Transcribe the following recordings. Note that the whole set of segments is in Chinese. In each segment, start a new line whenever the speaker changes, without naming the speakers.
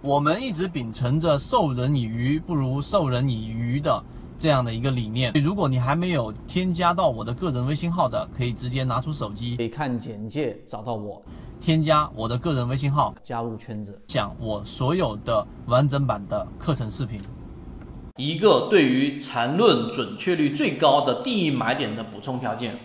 我们一直秉承着授人以鱼不如授人以渔的这样的一个理念。如果你还没有添加到我的个人微信号的，可以直接拿出手机，
可以看简介找到我，
添加我的个人微信号，
加入圈子，
讲我所有的完整版的课程视频。
一个对于缠论准确率最高的第一买点的补充条件。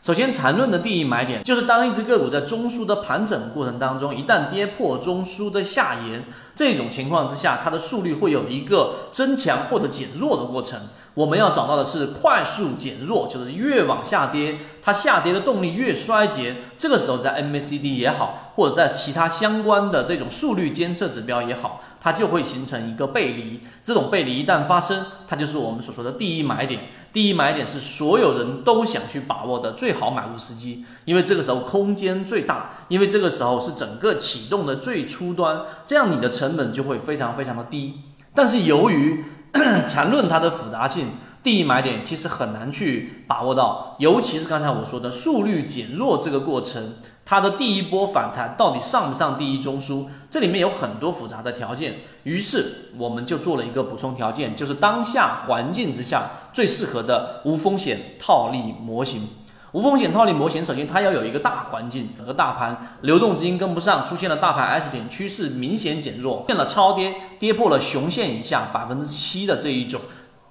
首先，缠论的第一买点就是当一只个股在中枢的盘整过程当中，一旦跌破中枢的下沿，这种情况之下，它的速率会有一个增强或者减弱的过程。我们要找到的是快速减弱，就是越往下跌，它下跌的动力越衰竭。这个时候，在 MACD 也好，或者在其他相关的这种速率监测指标也好。它就会形成一个背离，这种背离一旦发生，它就是我们所说的第一买点。第一买点是所有人都想去把握的最好买入时机，因为这个时候空间最大，因为这个时候是整个启动的最初端，这样你的成本就会非常非常的低。但是由于 缠论它的复杂性，第一买点其实很难去把握到，尤其是刚才我说的速率减弱这个过程。它的第一波反弹到底上不上第一中枢？这里面有很多复杂的条件，于是我们就做了一个补充条件，就是当下环境之下最适合的无风险套利模型。无风险套利模型，首先它要有一个大环境和大盘流动资金跟不上，出现了大盘 S 点趋势明显减弱，出现了超跌，跌破了熊线以下百分之七的这一种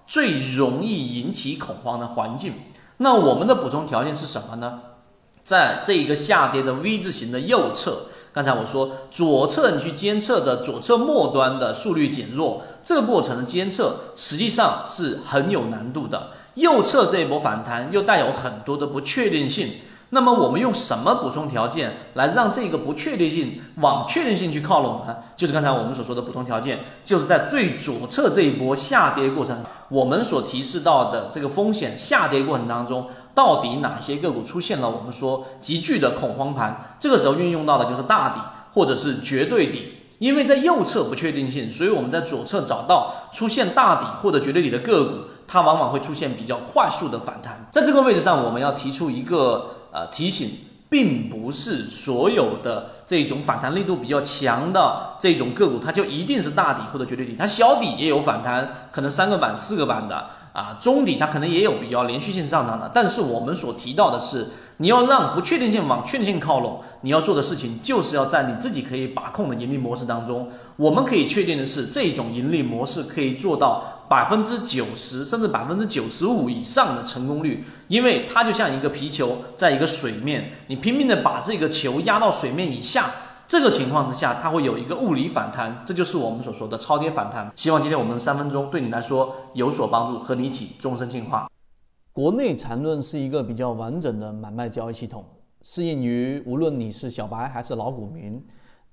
最容易引起恐慌的环境。那我们的补充条件是什么呢？在这一个下跌的 V 字形的右侧，刚才我说左侧你去监测的左侧末端的速率减弱，这个过程的监测实际上是很有难度的。右侧这一波反弹又带有很多的不确定性，那么我们用什么补充条件来让这个不确定性往确定性去靠拢呢？就是刚才我们所说的补充条件，就是在最左侧这一波下跌过程，我们所提示到的这个风险下跌过程当中。到底哪些个股出现了我们说急剧的恐慌盘？这个时候运用到的就是大底或者是绝对底，因为在右侧不确定性，所以我们在左侧找到出现大底或者绝对底的个股，它往往会出现比较快速的反弹。在这个位置上，我们要提出一个呃提醒，并不是所有的这种反弹力度比较强的这种个股，它就一定是大底或者绝对底，它小底也有反弹，可能三个板、四个板的。啊，中底它可能也有比较连续性上涨的，但是我们所提到的是，你要让不确定性往确定性靠拢，你要做的事情就是要在你自己可以把控的盈利模式当中。我们可以确定的是，这种盈利模式可以做到百分之九十甚至百分之九十五以上的成功率，因为它就像一个皮球在一个水面，你拼命的把这个球压到水面以下。这个情况之下，它会有一个物理反弹，这就是我们所说的超跌反弹。希望今天我们三分钟对你来说有所帮助，和你一起终身进化。
国内缠论是一个比较完整的买卖交易系统，适应于无论你是小白还是老股民